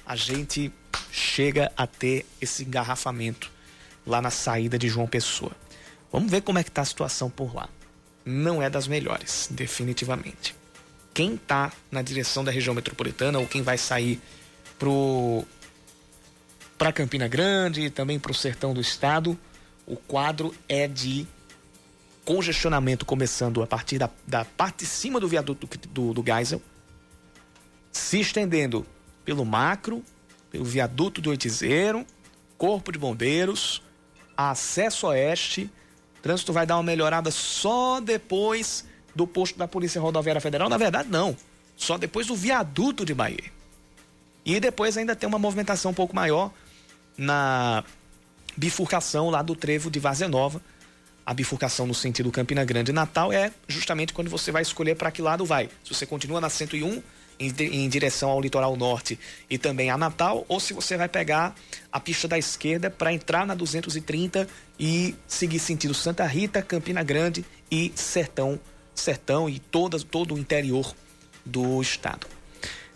a gente chega a ter esse engarrafamento lá na saída de João Pessoa. Vamos ver como é que tá a situação por lá. Não é das melhores, definitivamente. Quem está na direção da região metropolitana ou quem vai sair pro para Campina Grande e também para o sertão do estado, o quadro é de congestionamento começando a partir da, da parte de cima do viaduto do, do, do Geisel, se estendendo pelo macro, pelo viaduto do Oitizeiro, Corpo de Bombeiros, acesso oeste. O trânsito vai dar uma melhorada só depois do posto da Polícia Rodoviária Federal. Na verdade, não. Só depois do viaduto de Bahia. E depois ainda tem uma movimentação um pouco maior na bifurcação lá do trevo de Várzea Nova. A bifurcação no sentido Campina Grande e Natal é justamente quando você vai escolher para que lado vai. Se você continua na 101 em, em direção ao litoral norte e também a Natal, ou se você vai pegar a pista da esquerda para entrar na 230 e seguir sentido Santa Rita, Campina Grande e Sertão, Sertão e todas, todo o interior do estado.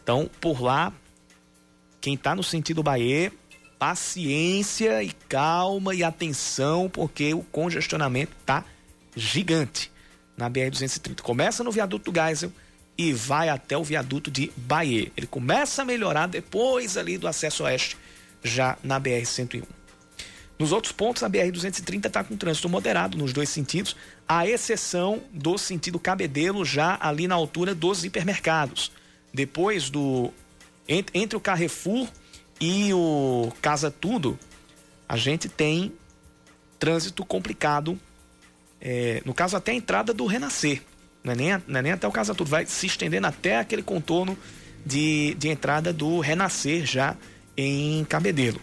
Então, por lá, quem está no sentido Bahia, paciência e calma e atenção, porque o congestionamento tá gigante na BR-230. Começa no viaduto do Geisel e vai até o viaduto de Bahia. Ele começa a melhorar depois ali do acesso oeste, já na BR-101. Nos outros pontos, a BR-230 está com trânsito moderado nos dois sentidos, à exceção do sentido Cabedelo, já ali na altura dos hipermercados. Depois do entre, o Carrefour e o Casa Tudo, a gente tem trânsito complicado. É, no caso, até a entrada do Renascer. Não é, nem, não é nem até o Casa Tudo, vai se estendendo até aquele contorno de, de entrada do Renascer já em Cabedelo.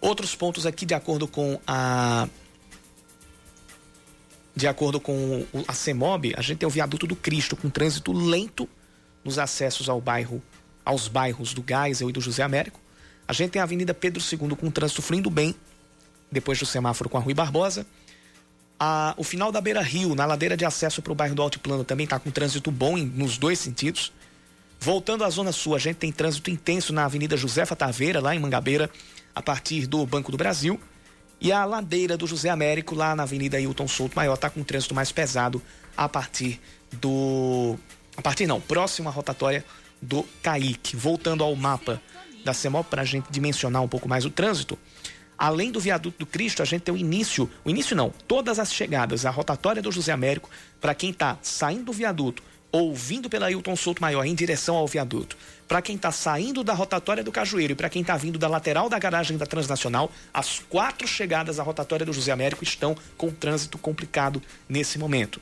Outros pontos aqui, de acordo com a. De acordo com a CEMOB, a gente tem o viaduto do Cristo com trânsito lento nos acessos ao bairro, aos bairros do Geisel e do José Américo. A gente tem a Avenida Pedro II com trânsito fluindo bem, depois do semáforo com a Rui Barbosa. A, o final da Beira Rio, na ladeira de acesso para o bairro do Altiplano, também está com trânsito bom em, nos dois sentidos. Voltando à Zona Sul, a gente tem trânsito intenso na Avenida Josefa Taveira, lá em Mangabeira, a partir do Banco do Brasil. E a ladeira do José Américo, lá na Avenida Hilton Souto Maior, está com trânsito mais pesado a partir do a partir não, próximo à rotatória do Caique. Voltando ao mapa da CEMOP para a gente dimensionar um pouco mais o trânsito. Além do viaduto do Cristo, a gente tem o início, o início não, todas as chegadas, a rotatória do José Américo, para quem está saindo do viaduto ou vindo pela Hilton Souto Maior em direção ao viaduto. Para quem está saindo da rotatória do Cajueiro e para quem está vindo da lateral da garagem da Transnacional, as quatro chegadas à rotatória do José Américo estão com trânsito complicado nesse momento.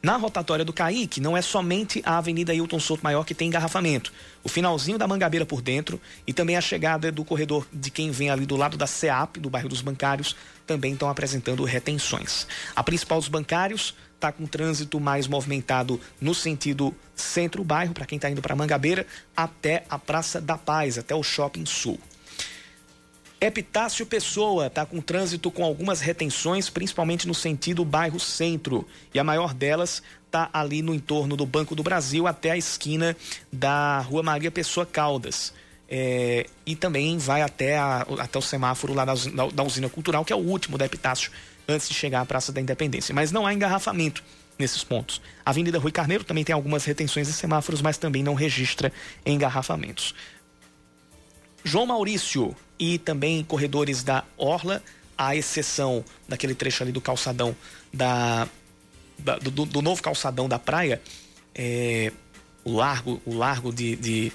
Na rotatória do Caíque, não é somente a Avenida Hilton Souto Maior que tem engarrafamento. O finalzinho da Mangabeira por dentro e também a chegada do corredor de quem vem ali do lado da CEAP, do bairro dos Bancários, também estão apresentando retenções. A principal dos bancários está com trânsito mais movimentado no sentido centro-bairro, para quem está indo para Mangabeira, até a Praça da Paz, até o Shopping Sul. Epitácio Pessoa está com trânsito com algumas retenções, principalmente no sentido bairro centro. E a maior delas está ali no entorno do Banco do Brasil até a esquina da Rua Maria Pessoa Caldas. É, e também vai até, a, até o semáforo lá da, da, usina cultural, que é o último da Epitácio, antes de chegar à Praça da Independência. Mas não há engarrafamento nesses pontos. A Avenida Rui Carneiro também tem algumas retenções e semáforos, mas também não registra engarrafamentos. João Maurício e também corredores da Orla, à exceção daquele trecho ali do calçadão da, da do, do, novo calçadão da praia, é, o largo, o largo de, de,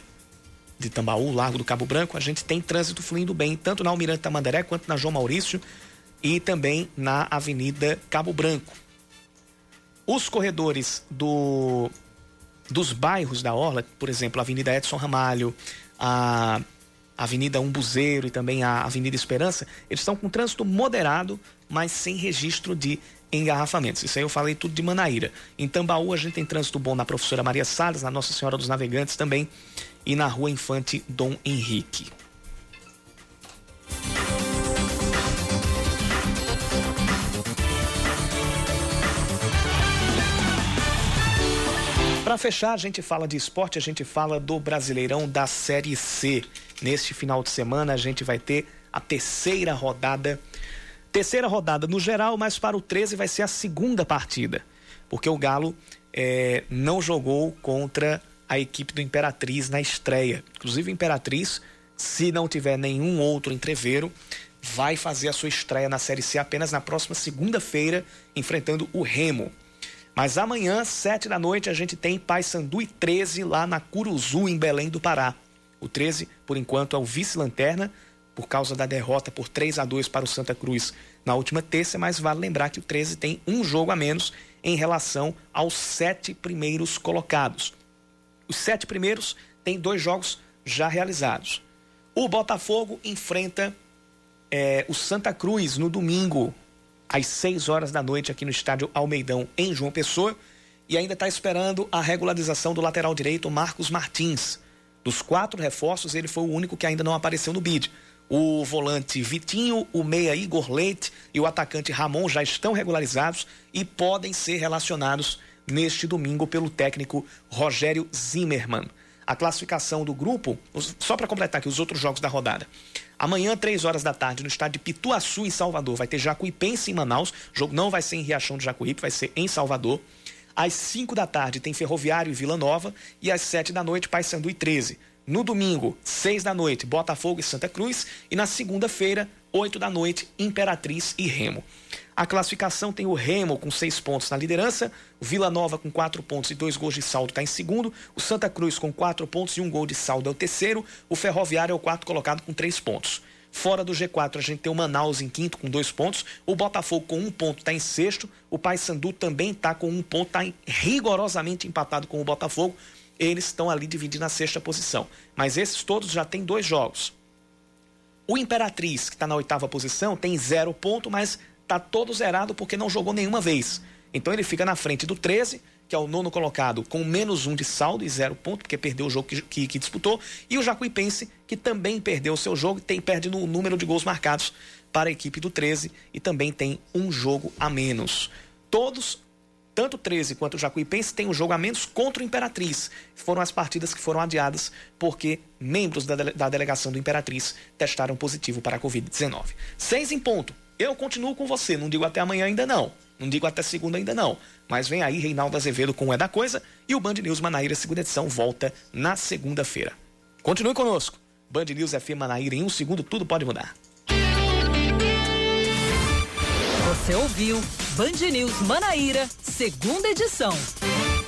de Tambaú, o largo do Cabo Branco, a gente tem trânsito fluindo bem, tanto na Almirante Tamandaré quanto na João Maurício e também na Avenida Cabo Branco. Os corredores do, dos bairros da Orla, por exemplo, a Avenida Edson Ramalho, a Avenida Umbuzeiro e também a Avenida Esperança, eles estão com trânsito moderado, mas sem registro de engarrafamentos. Isso aí eu falei tudo de Manaíra. Em Tambaú a gente tem trânsito bom na professora Maria Salles, na Nossa Senhora dos Navegantes também. e na Rua Infante Dom Henrique. Para fechar, a gente fala de esporte, a gente fala do Brasileirão da Série C. Neste final de semana, a gente vai ter a terceira rodada. Terceira rodada no geral, mas para o 13 vai ser a segunda partida. Porque o Galo é, não jogou contra a equipe do Imperatriz na estreia. Inclusive, o Imperatriz, se não tiver nenhum outro entreveiro, vai fazer a sua estreia na Série C apenas na próxima segunda-feira, enfrentando o Remo. Mas amanhã, sete da noite, a gente tem Paysandu e 13 lá na Curuzu, em Belém do Pará. O 13, por enquanto, é o vice-lanterna, por causa da derrota por 3 a 2 para o Santa Cruz na última terça, mas vale lembrar que o 13 tem um jogo a menos em relação aos sete primeiros colocados. Os sete primeiros têm dois jogos já realizados. O Botafogo enfrenta é, o Santa Cruz no domingo, às 6 horas da noite, aqui no estádio Almeidão, em João Pessoa, e ainda está esperando a regularização do lateral direito Marcos Martins. Dos quatro reforços, ele foi o único que ainda não apareceu no bid. O volante Vitinho, o meia Igor Leite e o atacante Ramon já estão regularizados e podem ser relacionados neste domingo pelo técnico Rogério Zimmermann. A classificação do grupo, só para completar aqui os outros jogos da rodada. Amanhã, três horas da tarde, no estádio de Pituaçu, em Salvador, vai ter Jacuipense em Manaus. O jogo não vai ser em Riachão de Jacuípe, vai ser em Salvador. Às 5 da tarde tem Ferroviário e Vila Nova. E às 7 da noite, Paysandu e 13. No domingo, 6 da noite, Botafogo e Santa Cruz. E na segunda-feira, 8 da noite, Imperatriz e Remo. A classificação tem o Remo com seis pontos na liderança, o Vila Nova com quatro pontos e dois gols de saldo está em segundo, o Santa Cruz com quatro pontos e um gol de saldo é o terceiro, o Ferroviário é o quarto colocado com três pontos. Fora do G4, a gente tem o Manaus em quinto com dois pontos. O Botafogo com um ponto está em sexto. O Paysandu também está com um ponto, está rigorosamente empatado com o Botafogo. Eles estão ali dividindo a sexta posição. Mas esses todos já têm dois jogos. O Imperatriz, que está na oitava posição, tem zero ponto, mas está todo zerado porque não jogou nenhuma vez. Então ele fica na frente do 13, que é o nono colocado, com menos um de saldo e zero ponto, porque perdeu o jogo que, que, que disputou. E o Jacuipense, que também perdeu o seu jogo, tem, perde no número de gols marcados para a equipe do 13 e também tem um jogo a menos. Todos, tanto o 13 quanto o Jacuipense, têm um jogo a menos contra o Imperatriz. Foram as partidas que foram adiadas porque membros da, da delegação do Imperatriz testaram positivo para a Covid-19. Seis em ponto. Eu continuo com você, não digo até amanhã ainda não. Não digo até segunda ainda não. Mas vem aí Reinaldo Azevedo com o É da Coisa e o Band News Manaíra, segunda edição, volta na segunda-feira. Continue conosco. Band News FM Manaíra, em um segundo tudo pode mudar. Você ouviu Band News Manaíra, segunda edição.